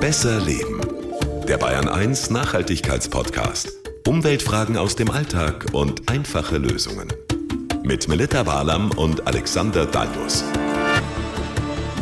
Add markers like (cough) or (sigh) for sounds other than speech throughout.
Besser Leben. Der Bayern 1 Nachhaltigkeitspodcast. Umweltfragen aus dem Alltag und einfache Lösungen. Mit Melita Walam und Alexander Dalmus.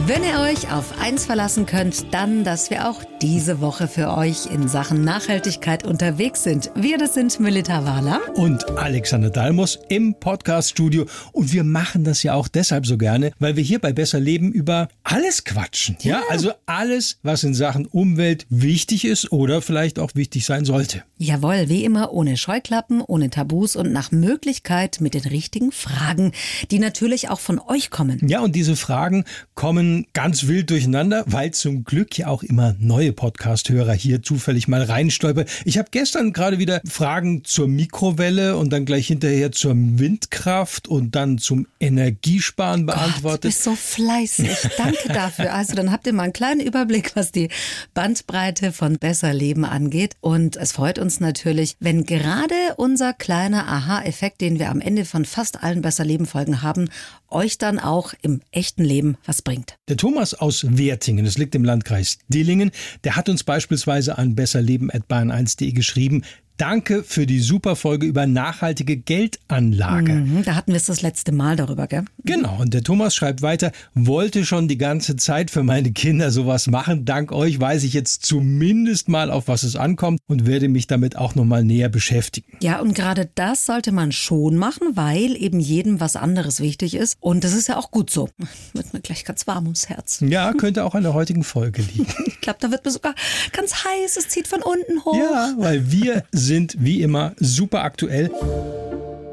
Wenn ihr euch auf eins verlassen könnt, dann, dass wir auch diese Woche für euch in Sachen Nachhaltigkeit unterwegs sind. Wir, das sind Melita Wahler und Alexander Dalmus im Podcaststudio. Und wir machen das ja auch deshalb so gerne, weil wir hier bei Besser Leben über alles quatschen. Ja, ja also alles, was in Sachen Umwelt wichtig ist oder vielleicht auch wichtig sein sollte. Jawohl, wie immer ohne Scheuklappen, ohne Tabus und nach Möglichkeit mit den richtigen Fragen, die natürlich auch von euch kommen. Ja, und diese Fragen kommen ganz wild durcheinander, weil zum Glück ja auch immer neue Podcast-Hörer hier zufällig mal reinstolpern. Ich habe gestern gerade wieder Fragen zur Mikrowelle und dann gleich hinterher zur Windkraft und dann zum Energiesparen beantwortet. Gott, du bist so fleißig. Danke (laughs) dafür. Also dann habt ihr mal einen kleinen Überblick, was die Bandbreite von Besser Leben angeht. Und es freut uns natürlich, wenn gerade unser kleiner Aha-Effekt, den wir am Ende von fast allen Besser Leben Folgen haben, euch dann auch im echten Leben was bringt. Der Thomas aus Wertingen, das liegt im Landkreis Dillingen, der hat uns beispielsweise an besserleben.bahn1.de geschrieben, Danke für die super Folge über nachhaltige Geldanlage. Mhm, da hatten wir es das letzte Mal darüber, gell? Genau. Und der Thomas schreibt weiter, wollte schon die ganze Zeit für meine Kinder sowas machen. Dank euch weiß ich jetzt zumindest mal, auf was es ankommt und werde mich damit auch nochmal näher beschäftigen. Ja, und gerade das sollte man schon machen, weil eben jedem was anderes wichtig ist. Und das ist ja auch gut so. (laughs) Wird mir gleich ganz warm ums Herz. (laughs) Ja, könnte auch an der heutigen Folge liegen. ich glaube, da wird mir sogar ganz heiß. Es zieht von unten hoch. Ja, weil wir (laughs) sind wie immer super aktuell.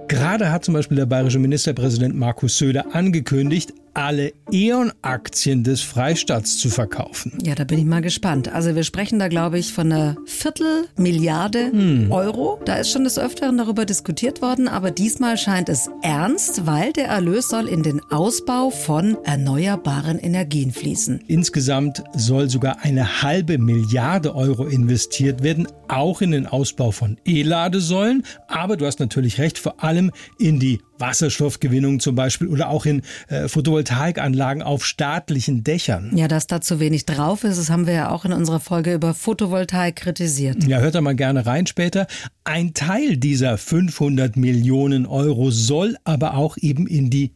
Gerade hat zum Beispiel der bayerische Ministerpräsident Markus Söder angekündigt, alle E.ON-Aktien des Freistaats zu verkaufen. Ja, da bin ich mal gespannt. Also wir sprechen da, glaube ich, von einer Viertelmilliarde hm. Euro. Da ist schon des Öfteren darüber diskutiert worden, aber diesmal scheint es ernst, weil der Erlös soll in den Ausbau von erneuerbaren Energien fließen. Insgesamt soll sogar eine halbe Milliarde Euro investiert werden, auch in den Ausbau von E-Ladesäulen. Aber du hast natürlich recht, vor allem in die Wasserstoffgewinnung zum Beispiel oder auch in äh, Photovoltaikanlagen auf staatlichen Dächern. Ja, dass da zu wenig drauf ist, das haben wir ja auch in unserer Folge über Photovoltaik kritisiert. Ja, hört da mal gerne rein später. Ein Teil dieser 500 Millionen Euro soll aber auch eben in die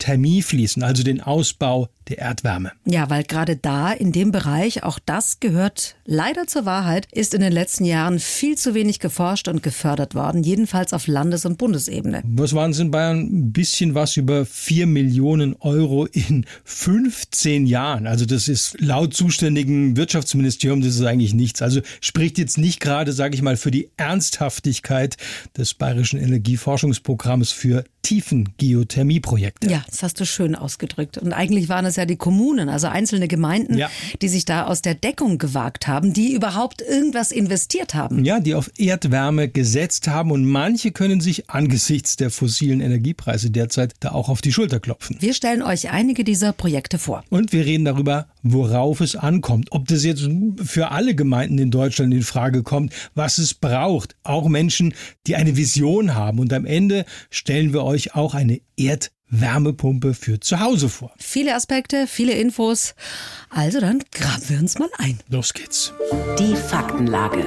Geothermie fließen, also den Ausbau der Erdwärme. Ja, weil gerade da in dem Bereich, auch das gehört leider zur Wahrheit, ist in den letzten Jahren viel zu wenig geforscht und gefördert worden, jedenfalls auf Landes- und Bundesebene. Was waren es in Bayern? Ein bisschen was über 4 Millionen Euro in 15 Jahren. Also das ist laut zuständigen Wirtschaftsministerium, das ist eigentlich nichts. Also spricht jetzt nicht gerade, sage ich mal, für die Ernsthaftigkeit des bayerischen Energieforschungsprogramms für Tiefengeothermieprojekte. Ja, das hast du schön ausgedrückt. Und eigentlich waren es ja die Kommunen, also einzelne Gemeinden, ja. die sich da aus der Deckung gewagt haben, die überhaupt irgendwas investiert haben. Ja, die auf Erdwärme gesetzt haben und manche können sich angesichts der fossilen Energiepreise derzeit da auch auf die Schulter klopfen. Wir stellen euch einige dieser Projekte vor. Und wir reden darüber, worauf es ankommt. Ob das jetzt für alle Gemeinden in Deutschland in Frage kommt, was es braucht. Auch Menschen, die eine Vision haben. Und am Ende stellen wir euch auch eine Erdwärmepumpe für zu Hause vor. Viele Aspekte, viele Infos. Also dann graben wir uns mal ein. Los geht's. Die Faktenlage.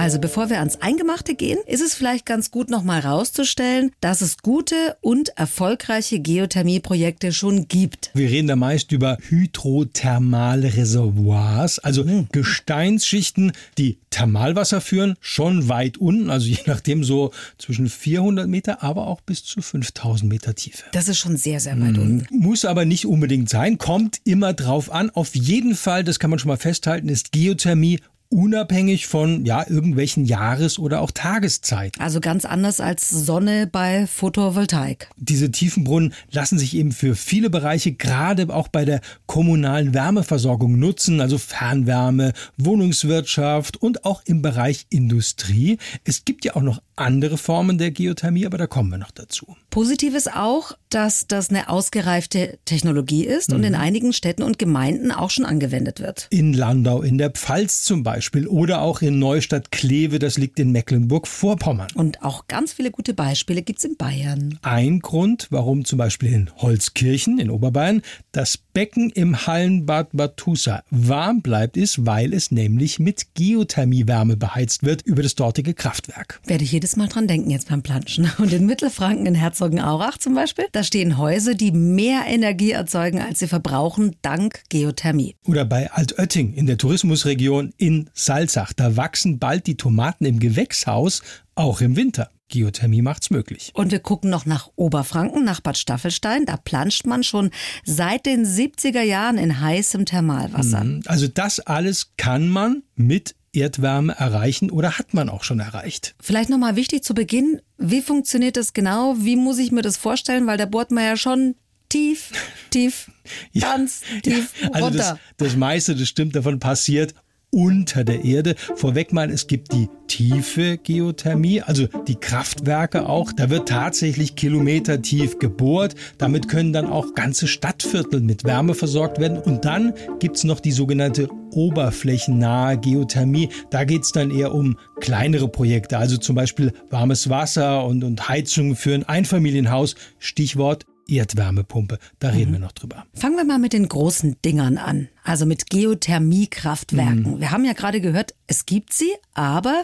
Also bevor wir ans Eingemachte gehen, ist es vielleicht ganz gut nochmal rauszustellen, dass es gute und erfolgreiche Geothermieprojekte schon gibt. Wir reden da meist über hydrothermale Reservoirs, also mhm. Gesteinsschichten, die Thermalwasser führen, schon weit unten, also je nachdem so zwischen 400 Meter, aber auch bis zu 5000 Meter Tiefe. Das ist schon sehr, sehr weit mhm. unten. Muss aber nicht unbedingt sein, kommt immer drauf an. Auf jeden Fall, das kann man schon mal festhalten, ist Geothermie unabhängig von ja irgendwelchen Jahres- oder auch Tageszeiten. Also ganz anders als Sonne bei Photovoltaik. Diese Tiefenbrunnen lassen sich eben für viele Bereiche gerade auch bei der kommunalen Wärmeversorgung nutzen, also Fernwärme, Wohnungswirtschaft und auch im Bereich Industrie. Es gibt ja auch noch andere Formen der Geothermie, aber da kommen wir noch dazu. Positiv ist auch, dass das eine ausgereifte Technologie ist mhm. und in einigen Städten und Gemeinden auch schon angewendet wird. In Landau, in der Pfalz zum Beispiel oder auch in Neustadt Kleve, das liegt in Mecklenburg-Vorpommern. Und auch ganz viele gute Beispiele gibt es in Bayern. Ein Grund, warum zum Beispiel in Holzkirchen in Oberbayern das Becken im Hallenbad Batusa warm bleibt, ist, weil es nämlich mit Geothermiewärme beheizt wird über das dortige Kraftwerk. Werde ich jedes Mal dran denken jetzt beim Planschen. (laughs) Und in Mittelfranken in Herzogenaurach zum Beispiel, da stehen Häuser, die mehr Energie erzeugen, als sie verbrauchen, dank Geothermie. Oder bei Altötting in der Tourismusregion in Salzach, da wachsen bald die Tomaten im Gewächshaus, auch im Winter. Geothermie macht's möglich. Und wir gucken noch nach Oberfranken, nach Bad Staffelstein. Da planscht man schon seit den 70er Jahren in heißem Thermalwasser. Mhm. Also das alles kann man mit Erdwärme erreichen oder hat man auch schon erreicht? Vielleicht nochmal wichtig zu Beginn, wie funktioniert das genau? Wie muss ich mir das vorstellen? Weil da bohrt man ja schon tief, tief, (laughs) ja, ganz tief ja, also runter. Das, das meiste, das stimmt, davon passiert unter der Erde. Vorweg mal, es gibt die tiefe Geothermie, also die Kraftwerke auch. Da wird tatsächlich kilometertief gebohrt. Damit können dann auch ganze Stadtviertel mit Wärme versorgt werden. Und dann gibt's noch die sogenannte oberflächennahe Geothermie. Da geht's dann eher um kleinere Projekte, also zum Beispiel warmes Wasser und, und Heizung für ein Einfamilienhaus. Stichwort Erdwärmepumpe. Da reden mhm. wir noch drüber. Fangen wir mal mit den großen Dingern an, also mit Geothermiekraftwerken. Mhm. Wir haben ja gerade gehört, es gibt sie, aber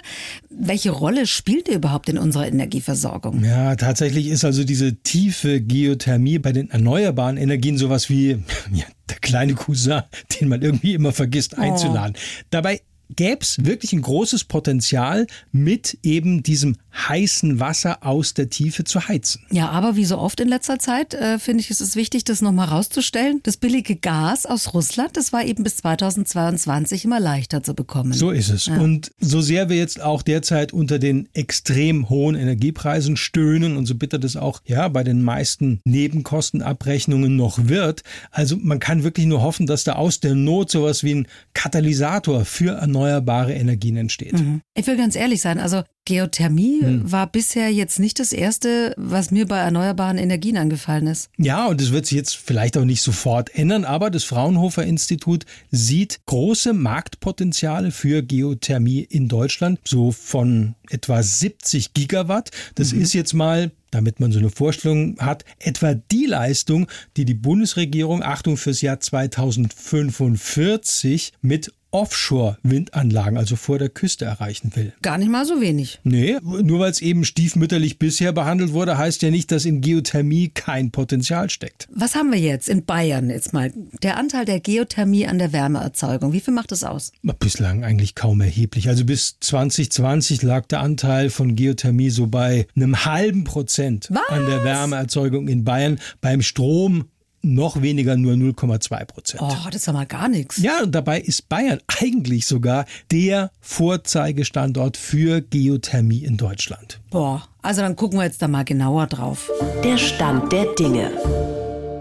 welche Rolle spielt die überhaupt in unserer Energieversorgung? Ja, tatsächlich ist also diese tiefe Geothermie bei den erneuerbaren Energien sowas wie ja, der kleine Cousin, den man irgendwie immer vergisst einzuladen. Oh. Dabei gäbe es wirklich ein großes Potenzial, mit eben diesem heißen Wasser aus der Tiefe zu heizen. Ja, aber wie so oft in letzter Zeit, äh, finde ich, ist es wichtig, das nochmal rauszustellen. Das billige Gas aus Russland, das war eben bis 2022 immer leichter zu bekommen. So ist es. Ja. Und so sehr wir jetzt auch derzeit unter den extrem hohen Energiepreisen stöhnen und so bitter das auch ja bei den meisten Nebenkostenabrechnungen noch wird, also man kann wirklich nur hoffen, dass da aus der Not sowas wie ein Katalysator für erneuerbare Energien entsteht. Mhm. Ich will ganz ehrlich sein, also Geothermie hm. war bisher jetzt nicht das Erste, was mir bei erneuerbaren Energien angefallen ist. Ja, und es wird sich jetzt vielleicht auch nicht sofort ändern, aber das Fraunhofer Institut sieht große Marktpotenziale für Geothermie in Deutschland, so von etwa 70 Gigawatt. Das mhm. ist jetzt mal damit man so eine Vorstellung hat, etwa die Leistung, die die Bundesregierung, Achtung fürs Jahr 2045, mit Offshore-Windanlagen, also vor der Küste, erreichen will. Gar nicht mal so wenig. Nee, nur weil es eben stiefmütterlich bisher behandelt wurde, heißt ja nicht, dass in Geothermie kein Potenzial steckt. Was haben wir jetzt in Bayern jetzt mal? Der Anteil der Geothermie an der Wärmeerzeugung, wie viel macht das aus? Bislang eigentlich kaum erheblich. Also bis 2020 lag der Anteil von Geothermie so bei einem halben Prozent Was? an der Wärmeerzeugung in Bayern. Beim Strom noch weniger nur 0,2 Prozent. Oh, das ist ja mal gar nichts. Ja, und dabei ist Bayern (laughs) eigentlich sogar der Vorzeigestandort für Geothermie in Deutschland. Boah, also dann gucken wir jetzt da mal genauer drauf. Der Stand der Dinge.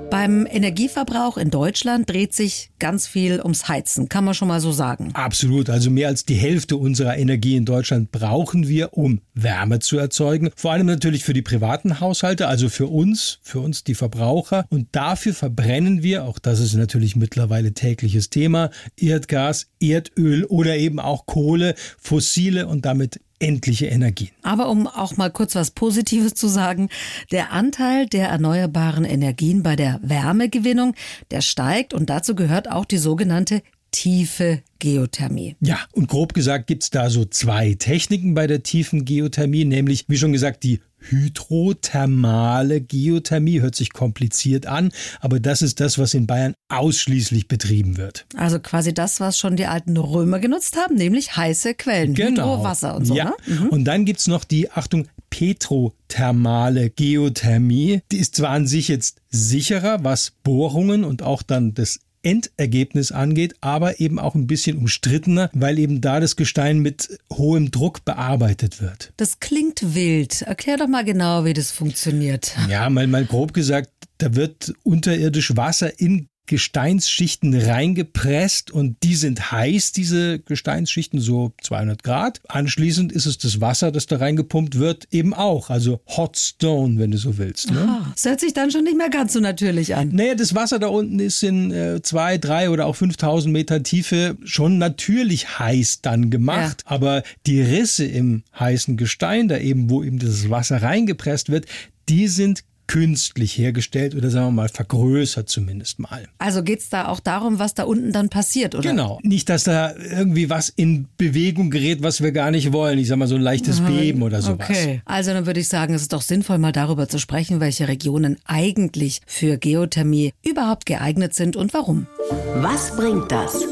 Beim Energieverbrauch in Deutschland dreht sich ganz viel ums Heizen, kann man schon mal so sagen. Absolut. Also mehr als die Hälfte unserer Energie in Deutschland brauchen wir, um Wärme zu erzeugen. Vor allem natürlich für die privaten Haushalte, also für uns, für uns die Verbraucher. Und dafür verbrennen wir, auch das ist natürlich mittlerweile tägliches Thema, Erdgas, Erdöl oder eben auch Kohle, fossile und damit endliche Energien. Aber um auch mal kurz was Positives zu sagen, der Anteil der erneuerbaren Energien bei der Wärmegewinnung, der steigt und dazu gehört auch die sogenannte tiefe Geothermie. Ja, und grob gesagt gibt es da so zwei Techniken bei der tiefen Geothermie, nämlich, wie schon gesagt, die hydrothermale Geothermie. Hört sich kompliziert an, aber das ist das, was in Bayern ausschließlich betrieben wird. Also quasi das, was schon die alten Römer genutzt haben, nämlich heiße Quellen, genau. Hydrowasser und so. Ja. Ne? Mhm. Und dann gibt es noch die, Achtung, petrothermale Geothermie. Die ist zwar an sich jetzt sicherer, was Bohrungen und auch dann das Endergebnis angeht, aber eben auch ein bisschen umstrittener, weil eben da das Gestein mit hohem Druck bearbeitet wird. Das klingt wild. Erklär doch mal genau, wie das funktioniert. Ja, mal, mal grob gesagt, da wird unterirdisch Wasser in Gesteinsschichten reingepresst und die sind heiß, diese Gesteinsschichten, so 200 Grad. Anschließend ist es das Wasser, das da reingepumpt wird, eben auch. Also Hot Stone, wenn du so willst. Ne? Aha, das hört sich dann schon nicht mehr ganz so natürlich an. Naja, das Wasser da unten ist in äh, zwei, drei oder auch 5000 Meter Tiefe schon natürlich heiß dann gemacht. Ja. Aber die Risse im heißen Gestein, da eben, wo eben das Wasser reingepresst wird, die sind künstlich hergestellt oder sagen wir mal vergrößert zumindest mal. Also geht es da auch darum, was da unten dann passiert, oder? Genau. Nicht, dass da irgendwie was in Bewegung gerät, was wir gar nicht wollen. Ich sag mal so ein leichtes Beben oder sowas. Okay. Also dann würde ich sagen, es ist doch sinnvoll, mal darüber zu sprechen, welche Regionen eigentlich für Geothermie überhaupt geeignet sind und warum. Was bringt das?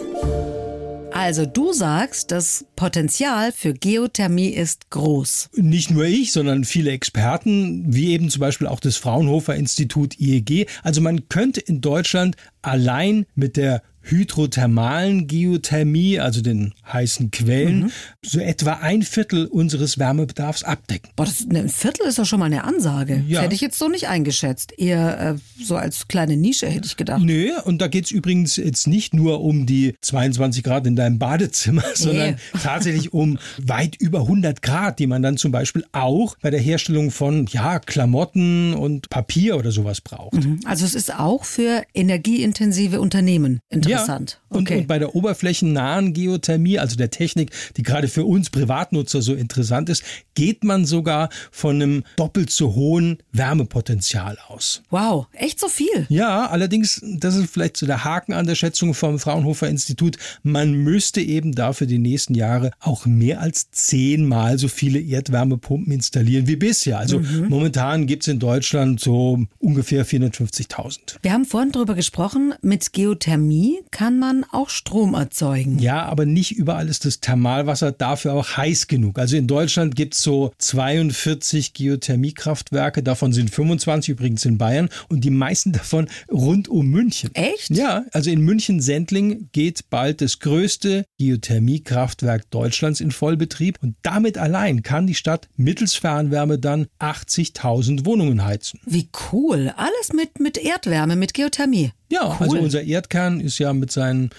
Also du sagst, das Potenzial für Geothermie ist groß. Nicht nur ich, sondern viele Experten, wie eben zum Beispiel auch das Fraunhofer Institut IEG. Also man könnte in Deutschland allein mit der hydrothermalen Geothermie, also den heißen Quellen, mhm. so etwa ein Viertel unseres Wärmebedarfs abdecken. Boah, das, ein Viertel ist doch schon mal eine Ansage. Ja. Das hätte ich jetzt so nicht eingeschätzt. Eher äh, so als kleine Nische hätte ich gedacht. Nö, und da geht es übrigens jetzt nicht nur um die 22 Grad in deinem Badezimmer, (laughs) nee. sondern (laughs) tatsächlich um weit über 100 Grad, die man dann zum Beispiel auch bei der Herstellung von ja, Klamotten und Papier oder sowas braucht. Mhm. Also es ist auch für energieintensive Unternehmen interessant interessant. Ja. Und, okay. und bei der oberflächennahen Geothermie, also der Technik, die gerade für uns Privatnutzer so interessant ist, geht man sogar von einem doppelt so hohen Wärmepotenzial aus. Wow, echt so viel? Ja, allerdings, das ist vielleicht so der Haken an der Schätzung vom Fraunhofer Institut, man müsste eben dafür die nächsten Jahre auch mehr als zehnmal so viele Erdwärmepumpen installieren wie bisher. Also mhm. momentan gibt es in Deutschland so ungefähr 450.000. Wir haben vorhin darüber gesprochen, mit Geothermie kann man auch Strom erzeugen. Ja, aber nicht überall ist das Thermalwasser dafür auch heiß genug. Also in Deutschland gibt es so 42 Geothermiekraftwerke, davon sind 25 übrigens in Bayern und die meisten davon rund um München. Echt? Ja, also in München-Sendling geht bald das größte Geothermiekraftwerk Deutschlands in Vollbetrieb und damit allein kann die Stadt mittels Fernwärme dann 80.000 Wohnungen heizen. Wie cool. Alles mit, mit Erdwärme, mit Geothermie. Ja, also cool. also unser Erdkern ist ja mit seinen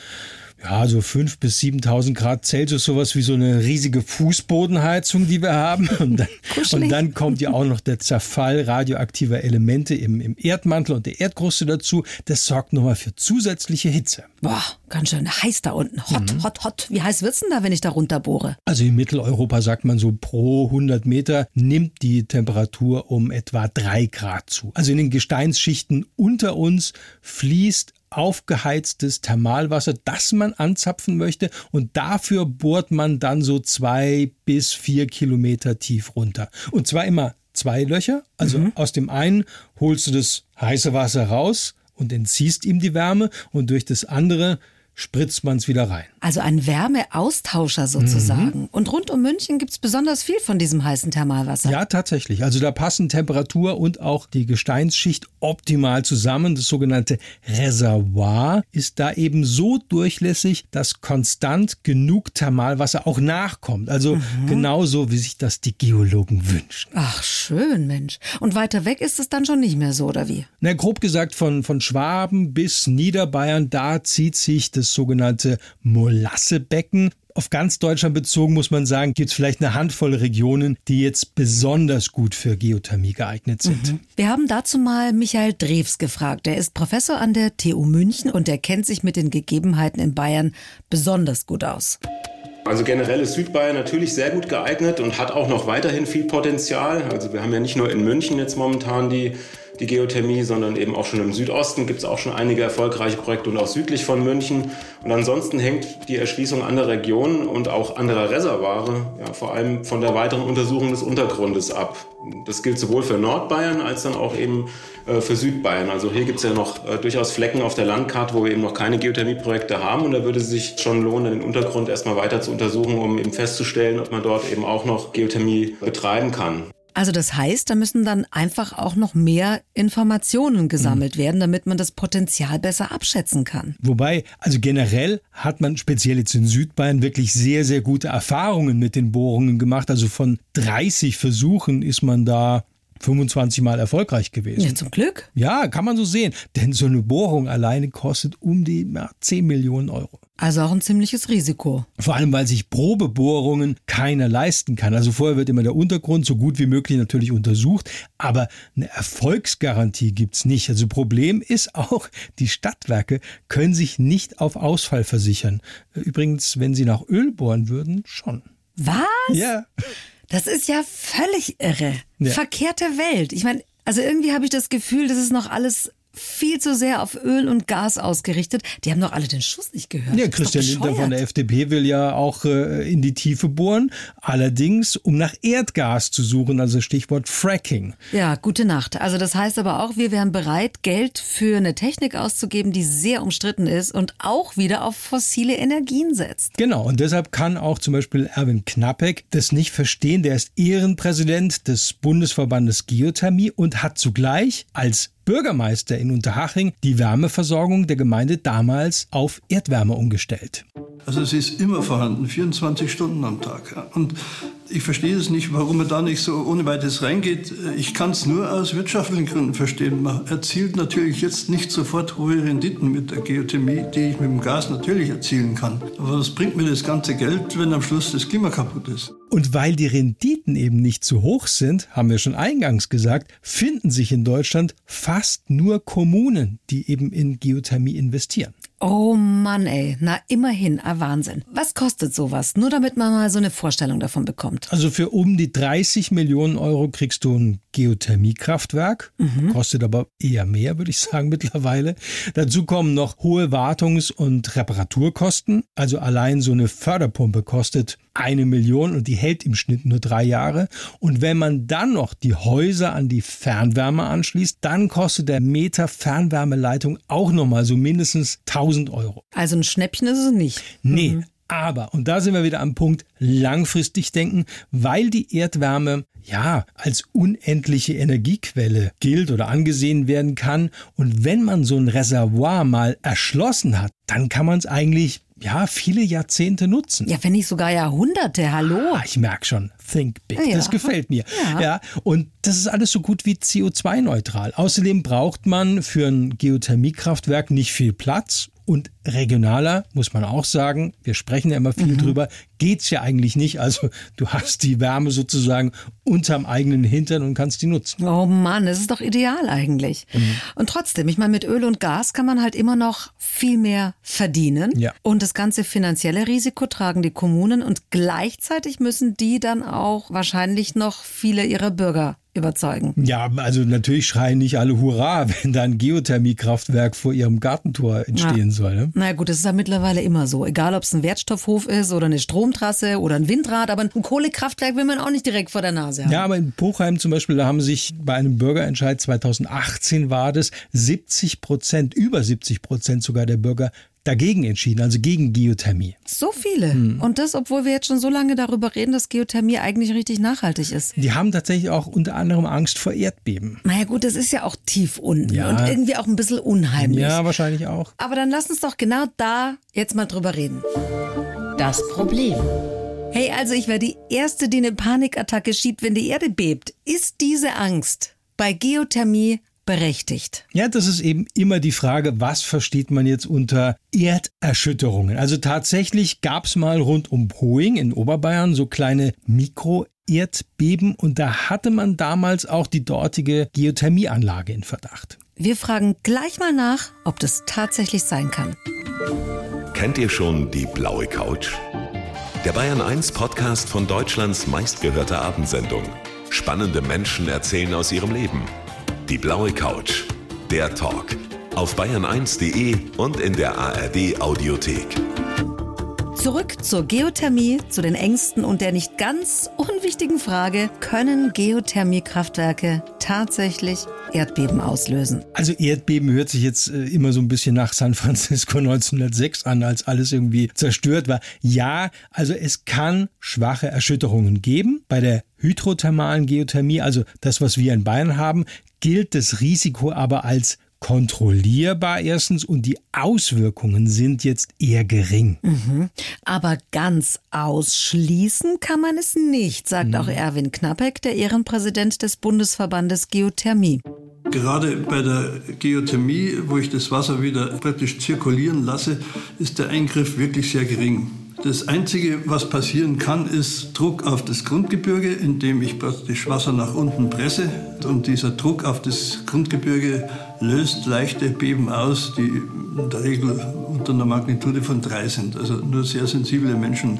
ja, so 5.000 bis 7.000 Grad Celsius, sowas wie so eine riesige Fußbodenheizung, die wir haben. Und dann, (laughs) und dann kommt ja auch noch der Zerfall radioaktiver Elemente im, im Erdmantel und der Erdkruste dazu. Das sorgt nochmal für zusätzliche Hitze. Boah, ganz schön heiß da unten. Hot, mhm. hot, hot. Wie heiß wird's denn da, wenn ich da runterbohre? Also in Mitteleuropa sagt man so pro 100 Meter nimmt die Temperatur um etwa 3 Grad zu. Also in den Gesteinsschichten unter uns fließt aufgeheiztes Thermalwasser, das man anzapfen möchte und dafür bohrt man dann so zwei bis vier Kilometer tief runter. Und zwar immer zwei Löcher, also mhm. aus dem einen holst du das heiße Wasser raus und entziehst ihm die Wärme und durch das andere spritzt man es wieder rein. Also ein Wärmeaustauscher sozusagen. Mhm. Und rund um München gibt es besonders viel von diesem heißen Thermalwasser. Ja, tatsächlich. Also da passen Temperatur und auch die Gesteinsschicht optimal zusammen. Das sogenannte Reservoir ist da eben so durchlässig, dass konstant genug Thermalwasser auch nachkommt. Also mhm. genauso, wie sich das die Geologen wünschen. Ach, schön, Mensch. Und weiter weg ist es dann schon nicht mehr so, oder wie? Na, grob gesagt, von, von Schwaben bis Niederbayern, da zieht sich das das sogenannte Molassebecken. Auf ganz Deutschland bezogen muss man sagen, gibt es vielleicht eine Handvoll Regionen, die jetzt besonders gut für Geothermie geeignet sind. Mhm. Wir haben dazu mal Michael Drews gefragt. Er ist Professor an der TU München und er kennt sich mit den Gegebenheiten in Bayern besonders gut aus. Also generell ist Südbayern natürlich sehr gut geeignet und hat auch noch weiterhin viel Potenzial. Also wir haben ja nicht nur in München jetzt momentan die die Geothermie, sondern eben auch schon im Südosten gibt es auch schon einige erfolgreiche Projekte und auch südlich von München. Und ansonsten hängt die Erschließung anderer Regionen und auch anderer Reservare ja, vor allem von der weiteren Untersuchung des Untergrundes ab. Das gilt sowohl für Nordbayern als dann auch eben äh, für Südbayern. Also hier gibt es ja noch äh, durchaus Flecken auf der Landkarte, wo wir eben noch keine Geothermieprojekte haben. Und da würde es sich schon lohnen, den Untergrund erstmal weiter zu untersuchen, um eben festzustellen, ob man dort eben auch noch Geothermie betreiben kann. Also das heißt, da müssen dann einfach auch noch mehr Informationen gesammelt mhm. werden, damit man das Potenzial besser abschätzen kann. Wobei, also generell hat man speziell jetzt in Südbayern wirklich sehr, sehr gute Erfahrungen mit den Bohrungen gemacht. Also von 30 Versuchen ist man da 25 Mal erfolgreich gewesen. Ja, zum Glück. Ja, kann man so sehen. Denn so eine Bohrung alleine kostet um die ja, 10 Millionen Euro. Also auch ein ziemliches Risiko. Vor allem, weil sich Probebohrungen keiner leisten kann. Also vorher wird immer der Untergrund so gut wie möglich natürlich untersucht, aber eine Erfolgsgarantie gibt's nicht. Also Problem ist auch, die Stadtwerke können sich nicht auf Ausfall versichern. Übrigens, wenn sie nach Öl bohren würden, schon. Was? Ja. Das ist ja völlig irre. Ja. Verkehrte Welt. Ich meine, also irgendwie habe ich das Gefühl, das ist noch alles viel zu sehr auf Öl und Gas ausgerichtet. Die haben doch alle den Schuss nicht gehört. Ja, Christian Lindner von der. FDP will ja auch äh, in die Tiefe bohren, allerdings um nach Erdgas zu suchen, also Stichwort Fracking. Ja, gute Nacht. Also das heißt aber auch, wir wären bereit, Geld für eine Technik auszugeben, die sehr umstritten ist und auch wieder auf fossile Energien setzt. Genau, und deshalb kann auch zum Beispiel Erwin Knappek das nicht verstehen. Der ist Ehrenpräsident des Bundesverbandes Geothermie und hat zugleich als Bürgermeister in Unterhaching die Wärmeversorgung der Gemeinde damals auf Erdwärme umgestellt. Also sie ist immer vorhanden, 24 Stunden am Tag. Und ich verstehe es nicht, warum man da nicht so ohne weiteres reingeht. Ich kann es nur aus wirtschaftlichen Gründen verstehen. Man erzielt natürlich jetzt nicht sofort hohe Renditen mit der Geothermie, die ich mit dem Gas natürlich erzielen kann. Aber was bringt mir das ganze Geld, wenn am Schluss das Klima kaputt ist? Und weil die Renditen eben nicht zu hoch sind, haben wir schon eingangs gesagt, finden sich in Deutschland fast nur Kommunen, die eben in Geothermie investieren. Oh Mann, ey. Na, immerhin. Ah, Wahnsinn. Was kostet sowas? Nur damit man mal so eine Vorstellung davon bekommt. Also für um die 30 Millionen Euro kriegst du ein Geothermiekraftwerk. Kostet aber eher mehr, würde ich sagen, (laughs) mittlerweile. Dazu kommen noch hohe Wartungs- und Reparaturkosten. Also allein so eine Förderpumpe kostet eine Million und die hält im Schnitt nur drei Jahre. Und wenn man dann noch die Häuser an die Fernwärme anschließt, dann kostet der Meter Fernwärmeleitung auch nochmal so mindestens 1000 Euro. Also ein Schnäppchen ist es nicht. Nee, aber, und da sind wir wieder am Punkt, langfristig denken, weil die Erdwärme ja als unendliche Energiequelle gilt oder angesehen werden kann. Und wenn man so ein Reservoir mal erschlossen hat, dann kann man es eigentlich ja viele Jahrzehnte nutzen. Ja, wenn nicht sogar Jahrhunderte. Hallo. Ah, ich merke schon, think big. Ja. Das gefällt mir. Ja. Ja. Und das ist alles so gut wie CO2-neutral. Außerdem braucht man für ein Geothermiekraftwerk nicht viel Platz. Und regionaler, muss man auch sagen, wir sprechen ja immer viel drüber, geht's ja eigentlich nicht. Also du hast die Wärme sozusagen unterm eigenen Hintern und kannst die nutzen. Oh Mann, das ist doch ideal eigentlich. Mhm. Und trotzdem, ich meine, mit Öl und Gas kann man halt immer noch viel mehr verdienen. Ja. Und das ganze finanzielle Risiko tragen die Kommunen und gleichzeitig müssen die dann auch wahrscheinlich noch viele ihrer Bürger überzeugen. Ja, also natürlich schreien nicht alle Hurra, (laughs) wenn da ein Geothermiekraftwerk vor ihrem Gartentor entstehen soll. Ne? Na gut, das ist ja mittlerweile immer so. Egal, ob es ein Wertstoffhof ist oder eine Stromtrasse oder ein Windrad, aber ein Kohlekraftwerk will man auch nicht direkt vor der Nase haben. Ja, aber in Pochheim zum Beispiel, da haben sich bei einem Bürgerentscheid 2018 war das 70 Prozent, über 70 Prozent sogar der Bürger dagegen entschieden, also gegen Geothermie. So viele. Hm. Und das, obwohl wir jetzt schon so lange darüber reden, dass Geothermie eigentlich richtig nachhaltig ist. Die haben tatsächlich auch unter anderem Angst vor Erdbeben. Naja gut, das ist ja auch tief unten Ja. und irgendwie auch ein bisschen unheimlich. Ja, wahrscheinlich auch. Aber dann lass uns doch genau da jetzt mal drüber reden. Das Problem. Hey, also ich wäre die Erste, die eine Panikattacke schiebt, wenn die Erde bebt. Ist diese Angst bei Geothermie berechtigt? Ja, das ist eben immer die Frage, was versteht man jetzt unter Erderschütterungen? Also tatsächlich gab es mal rund um Boeing in Oberbayern so kleine Mikro-Erdbeben und da hatte man damals auch die dortige Geothermieanlage in Verdacht. Wir fragen gleich mal nach, ob das tatsächlich sein kann. Kennt ihr schon die blaue Couch? Der Bayern 1 Podcast von Deutschlands meistgehörter Abendsendung. Spannende Menschen erzählen aus ihrem Leben. Die blaue Couch. Der Talk. Auf bayern1.de und in der ARD Audiothek. Zurück zur Geothermie, zu den Ängsten und der nicht ganz unwichtigen Frage, können Geothermiekraftwerke tatsächlich Erdbeben auslösen? Also Erdbeben hört sich jetzt äh, immer so ein bisschen nach San Francisco (laughs) 1906 an, als alles irgendwie zerstört war. Ja, also es kann schwache Erschütterungen geben. Bei der hydrothermalen Geothermie, also das, was wir in Bayern haben, gilt das Risiko aber als kontrollierbar erstens und die Auswirkungen sind jetzt eher gering. Mhm. Aber ganz ausschließen kann man es nicht, sagt mhm. auch Erwin Knappeck, der Ehrenpräsident des Bundesverbandes Geothermie. Gerade bei der Geothermie, wo ich das Wasser wieder praktisch zirkulieren lasse, ist der Eingriff wirklich sehr gering. Das Einzige, was passieren kann, ist Druck auf das Grundgebirge, indem ich praktisch Wasser nach unten presse. Und dieser Druck auf das Grundgebirge löst leichte Beben aus, die in der Regel unter einer Magnitude von drei sind. Also nur sehr sensible Menschen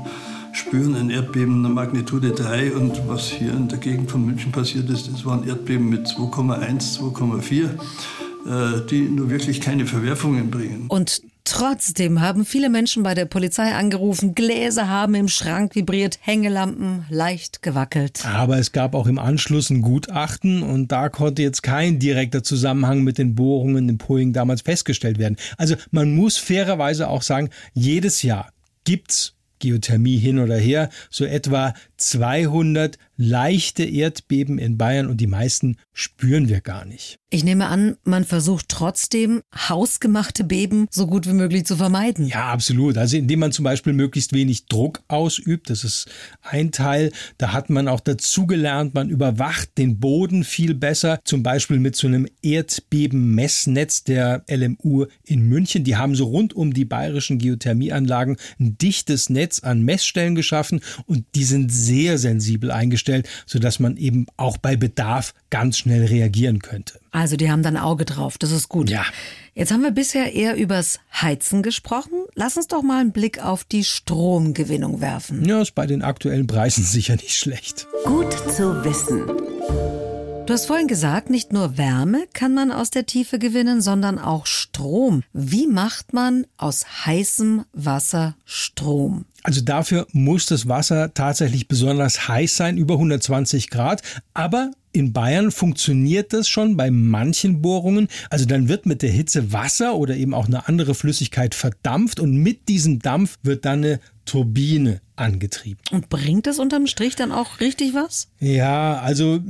spüren ein Erdbeben einer Magnitude 3 und was hier in der Gegend von München passiert ist, das waren Erdbeben mit 2,1, 2,4, äh, die nur wirklich keine Verwerfungen bringen. Und Trotzdem haben viele Menschen bei der Polizei angerufen, Gläser haben im Schrank vibriert, Hängelampen leicht gewackelt. Aber es gab auch im Anschluss ein Gutachten und da konnte jetzt kein direkter Zusammenhang mit den Bohrungen im Poing damals festgestellt werden. Also man muss fairerweise auch sagen, jedes Jahr gibt's Geothermie hin oder her, so etwa 200 leichte Erdbeben in Bayern und die meisten spüren wir gar nicht. Ich nehme an, man versucht trotzdem, hausgemachte Beben so gut wie möglich zu vermeiden. Ja, absolut. Also indem man zum Beispiel möglichst wenig Druck ausübt, das ist ein Teil. Da hat man auch dazugelernt, man überwacht den Boden viel besser, zum Beispiel mit so einem Erdbebenmessnetz der LMU in München. Die haben so rund um die bayerischen Geothermieanlagen ein dichtes Netz an Messstellen geschaffen und die sind sehr sensibel eingestellt, sodass man eben auch bei Bedarf ganz schnell reagieren könnte. Also die haben dann Auge drauf, das ist gut. Ja. Jetzt haben wir bisher eher übers Heizen gesprochen. Lass uns doch mal einen Blick auf die Stromgewinnung werfen. Ja, ist bei den aktuellen Preisen (laughs) sicher nicht schlecht. Gut zu wissen. Du hast vorhin gesagt, nicht nur Wärme kann man aus der Tiefe gewinnen, sondern auch Strom. Wie macht man aus heißem Wasser Strom? Also dafür muss das Wasser tatsächlich besonders heiß sein, über 120 Grad. Aber in Bayern funktioniert das schon bei manchen Bohrungen. Also dann wird mit der Hitze Wasser oder eben auch eine andere Flüssigkeit verdampft und mit diesem Dampf wird dann eine Turbine angetrieben. Und bringt das unterm Strich dann auch richtig was? Ja, also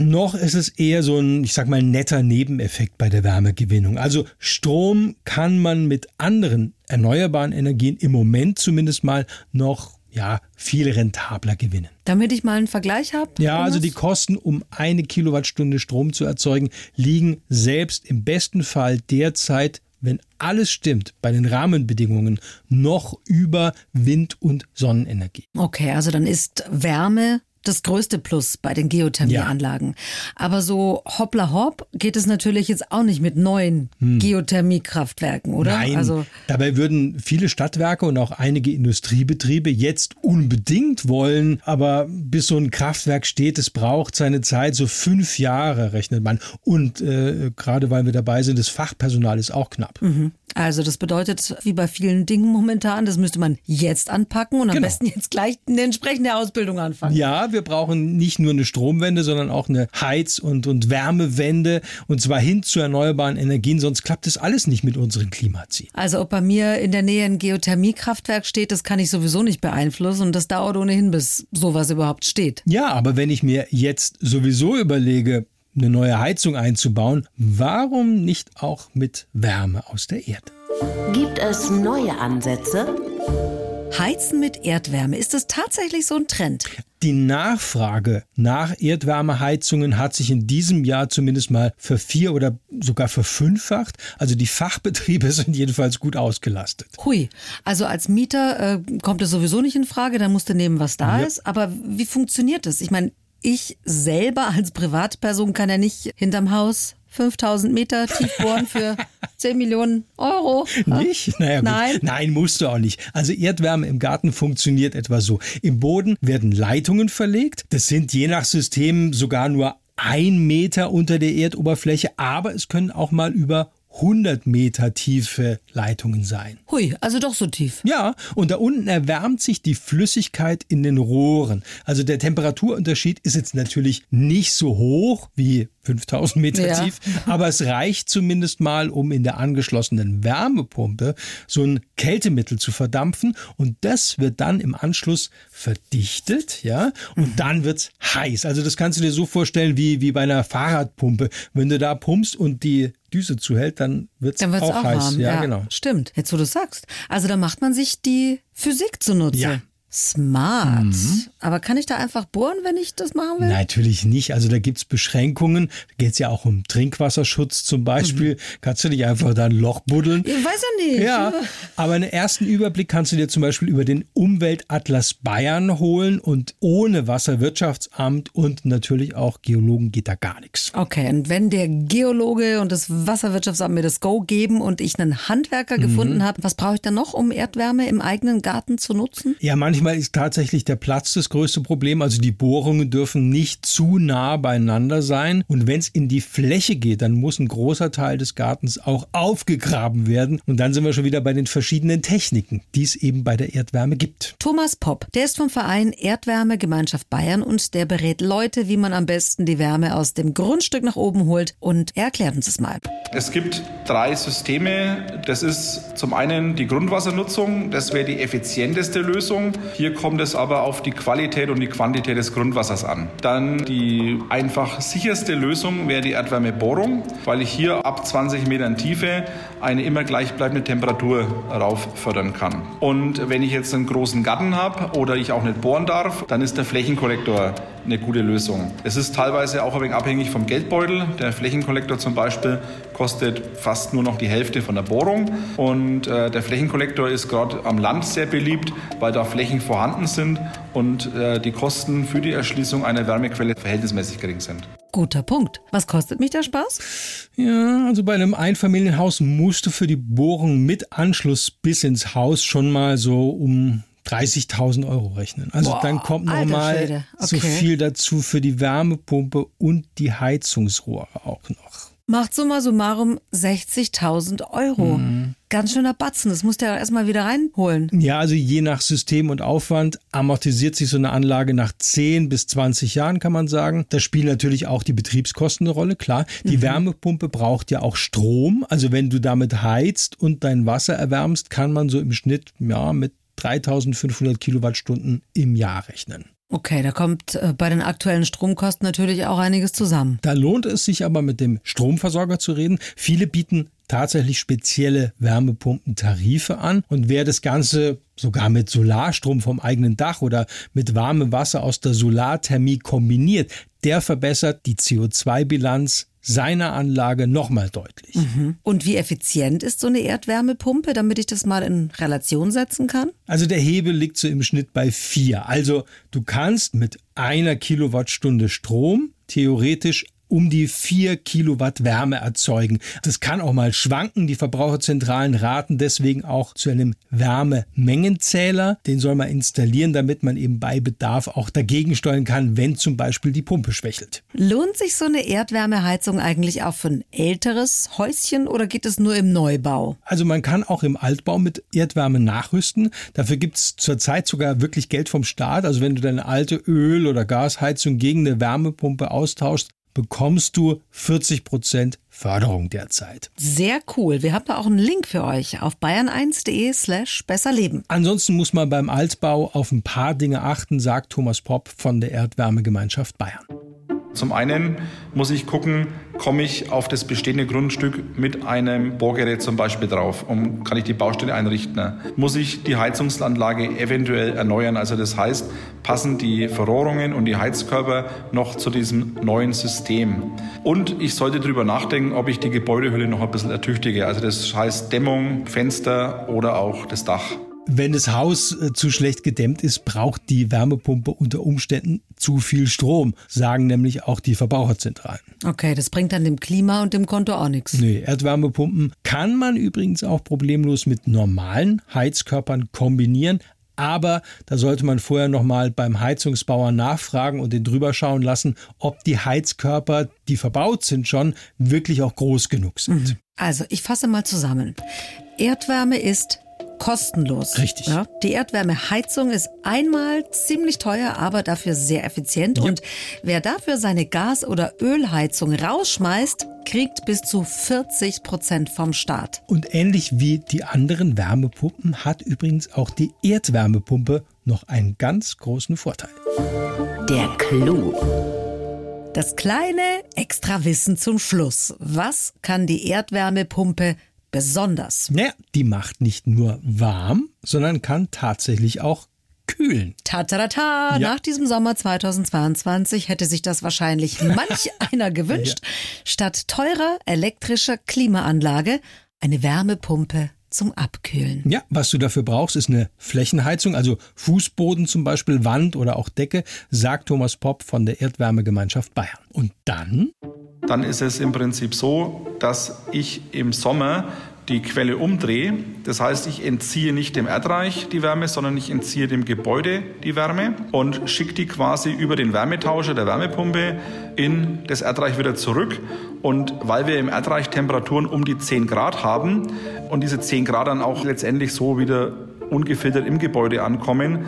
noch ist es eher so ein, ich sag mal, netter Nebeneffekt bei der Wärmegewinnung. Also Strom kann man mit anderen erneuerbaren Energien im Moment zumindest mal noch ja, viel rentabler gewinnen. Damit ich mal einen Vergleich habe? Ja, also die Kosten, um eine Kilowattstunde Strom zu erzeugen, liegen selbst im besten Fall derzeit, wenn alles stimmt, bei den Rahmenbedingungen noch über Wind- und Sonnenenergie. Okay, also dann ist Wärme das größte Plus bei den Geothermieanlagen. Ja. Aber so hoppla hopp geht es natürlich jetzt auch nicht mit neuen hm. Geothermiekraftwerken, oder? Nein, also dabei würden viele Stadtwerke und auch einige Industriebetriebe jetzt unbedingt wollen, aber bis so ein Kraftwerk steht, es braucht seine Zeit, so fünf Jahre rechnet man. Und äh, gerade weil wir dabei sind, das Fachpersonal ist auch knapp. Mhm. Also das bedeutet, wie bei vielen Dingen momentan, das müsste man jetzt anpacken und am genau. besten jetzt gleich eine entsprechende Ausbildung anfangen. Ja, wir brauchen nicht nur eine Stromwende, sondern auch eine Heiz- und, und Wärmewende und zwar hin zu erneuerbaren Energien, sonst klappt das alles nicht mit unseren Klimazielen. Also ob bei mir in der Nähe ein Geothermiekraftwerk steht, das kann ich sowieso nicht beeinflussen und das dauert ohnehin, bis sowas überhaupt steht. Ja, aber wenn ich mir jetzt sowieso überlege, eine neue Heizung einzubauen, warum nicht auch mit Wärme aus der Erde? Gibt es neue Ansätze? Heizen mit Erdwärme, ist das tatsächlich so ein Trend? Die Nachfrage nach Erdwärmeheizungen hat sich in diesem Jahr zumindest mal vervier- oder sogar verfünffacht. Also die Fachbetriebe (laughs) sind jedenfalls gut ausgelastet. Hui, also als Mieter äh, kommt es sowieso nicht in Frage, da musst du nehmen, was da ja. ist. Aber wie funktioniert das? Ich meine, ich selber als Privatperson kann ja nicht hinterm Haus 5000 Meter tief bohren für (laughs) 10 Millionen Euro. Nicht? Naja, gut. Nein. Nein, musst du auch nicht. Also Erdwärme im Garten funktioniert etwa so. Im Boden werden Leitungen verlegt. Das sind je nach System sogar nur ein Meter unter der Erdoberfläche, aber es können auch mal über 100 Meter tiefe Leitungen sein. Hui, also doch so tief. Ja, und da unten erwärmt sich die Flüssigkeit in den Rohren. Also der Temperaturunterschied ist jetzt natürlich nicht so hoch wie 5000 Meter Ja. tief, aber es reicht zumindest mal, um in der angeschlossenen Wärmepumpe so ein Kältemittel zu verdampfen und das wird dann im Anschluss verdichtet, ja, und dann wird's heiß. Also das kannst du dir so vorstellen wie, wie bei einer Fahrradpumpe. Wenn du da pumpst und die Düse zuhält, dann wird's Dann wird es auch, auch, heiß. warm. Ja, genau. Stimmt, jetzt wo du sagst. Also da macht man sich die Physik zunutze. Ja. Smart. Mhm. Aber kann ich da einfach bohren, wenn ich das machen will? Natürlich nicht. Also da gibt's Beschränkungen. Da geht's ja auch um Trinkwasserschutz zum Beispiel. Kannst du nicht einfach da ein Loch buddeln. Ich weiß ja nicht. Ja, aber einen ersten Überblick kannst du dir zum Beispiel über den Umweltatlas Bayern holen und ohne Wasserwirtschaftsamt und natürlich auch Geologen geht da gar nichts. Okay, und wenn der Geologe und das Wasserwirtschaftsamt mir das Go geben und ich einen Handwerker Mhm. gefunden habe, was brauche ich dann noch, um Erdwärme im eigenen Garten zu nutzen? Ja, manchmal ist tatsächlich der Platz das größte Problem. Also die Bohrungen dürfen nicht zu nah beieinander sein. Und wenn es in die Fläche geht, dann muss ein großer Teil des Gartens auch aufgegraben werden. Und dann sind wir schon wieder bei den verschiedenen Techniken, die es eben bei der Erdwärme gibt. Thomas Popp, der ist vom Verein Erdwärme Gemeinschaft Bayern und der berät Leute, wie man am besten die Wärme aus dem Grundstück nach oben holt. Und er erklärt uns das mal. Es gibt drei Systeme. Das ist zum einen die Grundwassernutzung. Das wäre die effizienteste Lösung. Hier kommt es aber auf die Qualität und die Quantität des Grundwassers an. Dann die einfach sicherste Lösung wäre die Erdwärmebohrung, weil ich hier ab 20 Metern Tiefe eine immer gleichbleibende Temperatur rauffördern kann. Und wenn ich jetzt einen großen Garten habe oder ich auch nicht bohren darf, dann ist der Flächenkollektor eine gute Lösung. Es ist teilweise auch ein wenig abhängig vom Geldbeutel. Der Flächenkollektor zum Beispiel kostet fast nur noch die Hälfte von der Bohrung. Und äh, der Flächenkollektor ist gerade am Land sehr beliebt, weil da Flächen vorhanden sind und äh, die Kosten für die Erschließung einer Wärmequelle verhältnismäßig gering sind. Guter Punkt. Was kostet mich der Spaß? Ja, also bei einem Einfamilienhaus musst du für die Bohrung mit Anschluss bis ins Haus schon mal so um 30.000 Euro rechnen. Also Boah, dann kommt noch alter mal Schwede. so Okay. viel dazu für die Wärmepumpe und die Heizungsrohre auch noch. Macht summa summarum 60.000 Euro. Mhm. Ganz schöner Batzen. Das musst du ja erstmal wieder reinholen. Ja, also je nach System und Aufwand amortisiert sich so eine Anlage nach 10 bis 20 Jahren, kann man sagen. Da spielen natürlich auch die Betriebskosten eine Rolle, klar. Die Wärmepumpe braucht ja auch Strom. Also wenn du damit heizt und dein Wasser erwärmst, kann man so im Schnitt ja mit 3500 Kilowattstunden im Jahr rechnen. Okay, da kommt äh, bei den aktuellen Stromkosten natürlich auch einiges zusammen. Da lohnt es sich aber mit dem Stromversorger zu reden. Viele bieten tatsächlich spezielle Wärmepumpentarife an und wer das Ganze sogar mit Solarstrom vom eigenen Dach oder mit warmem Wasser aus der Solarthermie kombiniert, der verbessert die CO2-Bilanz seiner Anlage nochmal deutlich. Und wie effizient ist so eine Erdwärmepumpe, damit ich das mal in Relation setzen kann? Also der Hebel liegt so im Schnitt bei vier. Also du kannst mit einer Kilowattstunde Strom theoretisch um die vier Kilowatt Wärme erzeugen. Das kann auch mal schwanken. Die Verbraucherzentralen raten deswegen auch zu einem Wärmemengenzähler. Den soll man installieren, damit man eben bei Bedarf auch dagegen steuern kann, wenn zum Beispiel die Pumpe schwächelt. Lohnt sich so eine Erdwärmeheizung eigentlich auch für ein älteres Häuschen oder geht es nur im Neubau? Also man kann auch im Altbau mit Erdwärme nachrüsten. Dafür gibt's zurzeit sogar wirklich Geld vom Staat. Also wenn du deine alte Öl- oder Gasheizung gegen eine Wärmepumpe austauschst, bekommst du 40 Prozent Förderung derzeit. Sehr cool. Wir haben da auch einen Link für euch auf bayern1.de slash besserleben. Ansonsten muss man beim Altbau auf ein paar Dinge achten, sagt Thomas Popp von der Erdwärmegemeinschaft Bayern. Zum einen muss ich gucken, komme ich auf das bestehende Grundstück mit einem Bohrgerät zum Beispiel drauf, um, kann ich die Baustelle einrichten. Muss ich die Heizungsanlage eventuell erneuern, also das heißt, passen die Verrohrungen und die Heizkörper noch zu diesem neuen System. Und ich sollte darüber nachdenken, ob ich die Gebäudehülle noch ein bisschen ertüchtige, also das heißt Dämmung, Fenster oder auch das Dach. Wenn das Haus äh, zu schlecht gedämmt ist, braucht die Wärmepumpe unter Umständen zu viel Strom, sagen nämlich auch die Verbraucherzentralen. Okay, das bringt dann dem Klima und dem Konto auch nichts. Nee, Erdwärmepumpen kann man übrigens auch problemlos mit normalen Heizkörpern kombinieren. Aber da sollte man vorher nochmal beim Heizungsbauer nachfragen und den drüber schauen lassen, ob die Heizkörper, die verbaut sind schon, wirklich auch groß genug sind. Also, ich fasse mal zusammen. Erdwärme ist kostenlos. Richtig. Ja, die Erdwärmeheizung ist einmal ziemlich teuer, aber dafür sehr effizient. Und wer dafür seine Gas- oder Ölheizung rausschmeißt, kriegt bis zu 40 Prozent vom Staat. Und ähnlich wie die anderen Wärmepumpen hat übrigens auch die Erdwärmepumpe noch einen ganz großen Vorteil. Der Clou. Das kleine Extrawissen zum Schluss. Was kann die Erdwärmepumpe besonders? Naja, die macht nicht nur warm, sondern kann tatsächlich auch kühlen. Ta ta ta ta! Ja. Nach diesem Sommer 2022 hätte sich das wahrscheinlich (laughs) manch einer gewünscht. Statt teurer elektrischer Klimaanlage eine Wärmepumpe zum Abkühlen. Ja, was du dafür brauchst, ist eine Flächenheizung, also Fußboden zum Beispiel, Wand oder auch Decke, sagt Thomas Popp von der Erdwärmegemeinschaft Bayern. Und dann? Dann ist es im Prinzip so, dass ich im Sommer die Quelle umdrehe. Das heißt, ich entziehe nicht dem Erdreich die Wärme, sondern ich entziehe dem Gebäude die Wärme und schicke die quasi über den Wärmetauscher der Wärmepumpe in das Erdreich wieder zurück. Und weil wir im Erdreich Temperaturen um die 10 Grad haben und diese 10 Grad dann auch letztendlich so wieder ungefiltert im Gebäude ankommen,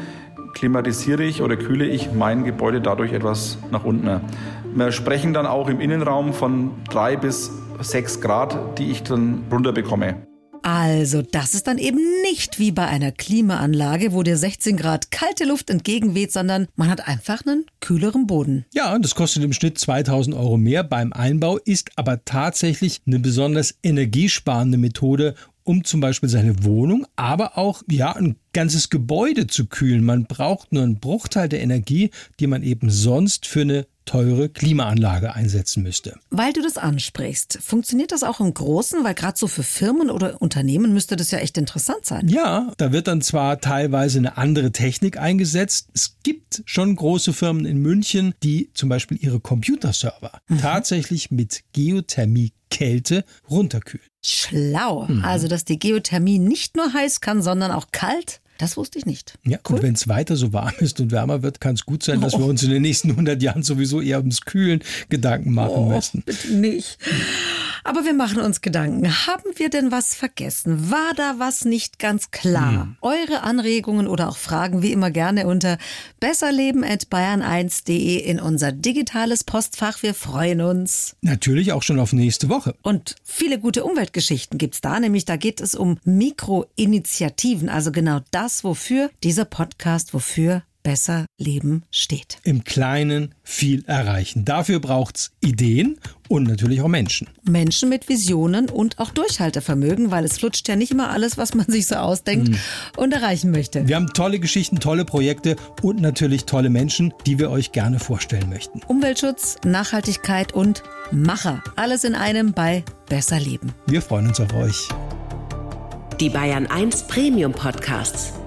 klimatisiere ich oder kühle ich mein Gebäude dadurch etwas nach unten. Wir sprechen dann auch im Innenraum von drei bis sechs Grad, die ich dann runterbekomme. Also, das ist dann eben nicht wie bei einer Klimaanlage, wo dir 16 Grad kalte Luft entgegenweht, sondern man hat einfach einen kühleren Boden. Ja, das kostet im Schnitt 2000 Euro mehr beim Einbau, ist aber tatsächlich eine besonders energiesparende Methode, um zum Beispiel seine Wohnung, aber auch ja ein ganzes Gebäude zu kühlen. Man braucht nur einen Bruchteil der Energie, die man eben sonst für eine teure Klimaanlage einsetzen müsste. Weil du das ansprichst, funktioniert das auch im Großen? Weil gerade so für Firmen oder Unternehmen müsste das ja echt interessant sein. Ja, da wird dann zwar teilweise eine andere Technik eingesetzt. Es gibt schon große Firmen in München, die zum Beispiel ihre Computerserver tatsächlich mit Geothermie Kälte runterkühlen. Schlau. Also, dass die Geothermie nicht nur heiß kann, sondern auch kalt. Das wusste ich nicht. Ja, und wenn es weiter so warm ist und wärmer wird, kann es gut sein, dass wir uns in den nächsten 100 Jahren sowieso eher ums Kühlen Gedanken machen müssen. bitte nicht. Aber wir machen uns Gedanken. Haben wir denn was vergessen? War da was nicht ganz klar? Eure Anregungen oder auch Fragen wie immer gerne unter besserleben.bayern1.de in unser digitales Postfach. Wir freuen uns. Natürlich auch schon auf nächste Woche. Und viele gute Umweltgeschichten gibt's da, nämlich da geht es um Mikroinitiativen, also genau das, wofür dieser Podcast, wofür Besser Leben steht. Im Kleinen viel erreichen. Dafür braucht's Ideen und natürlich auch Menschen. Menschen mit Visionen und auch Durchhaltevermögen, weil es flutscht ja nicht immer alles, was man (laughs) sich so ausdenkt und erreichen möchte. Wir haben tolle Geschichten, tolle Projekte und natürlich tolle Menschen, die wir euch gerne vorstellen möchten. Umweltschutz, Nachhaltigkeit und Macher. Alles in einem bei Besser Leben. Wir freuen uns auf euch. Die Bayern 1 Premium Podcasts.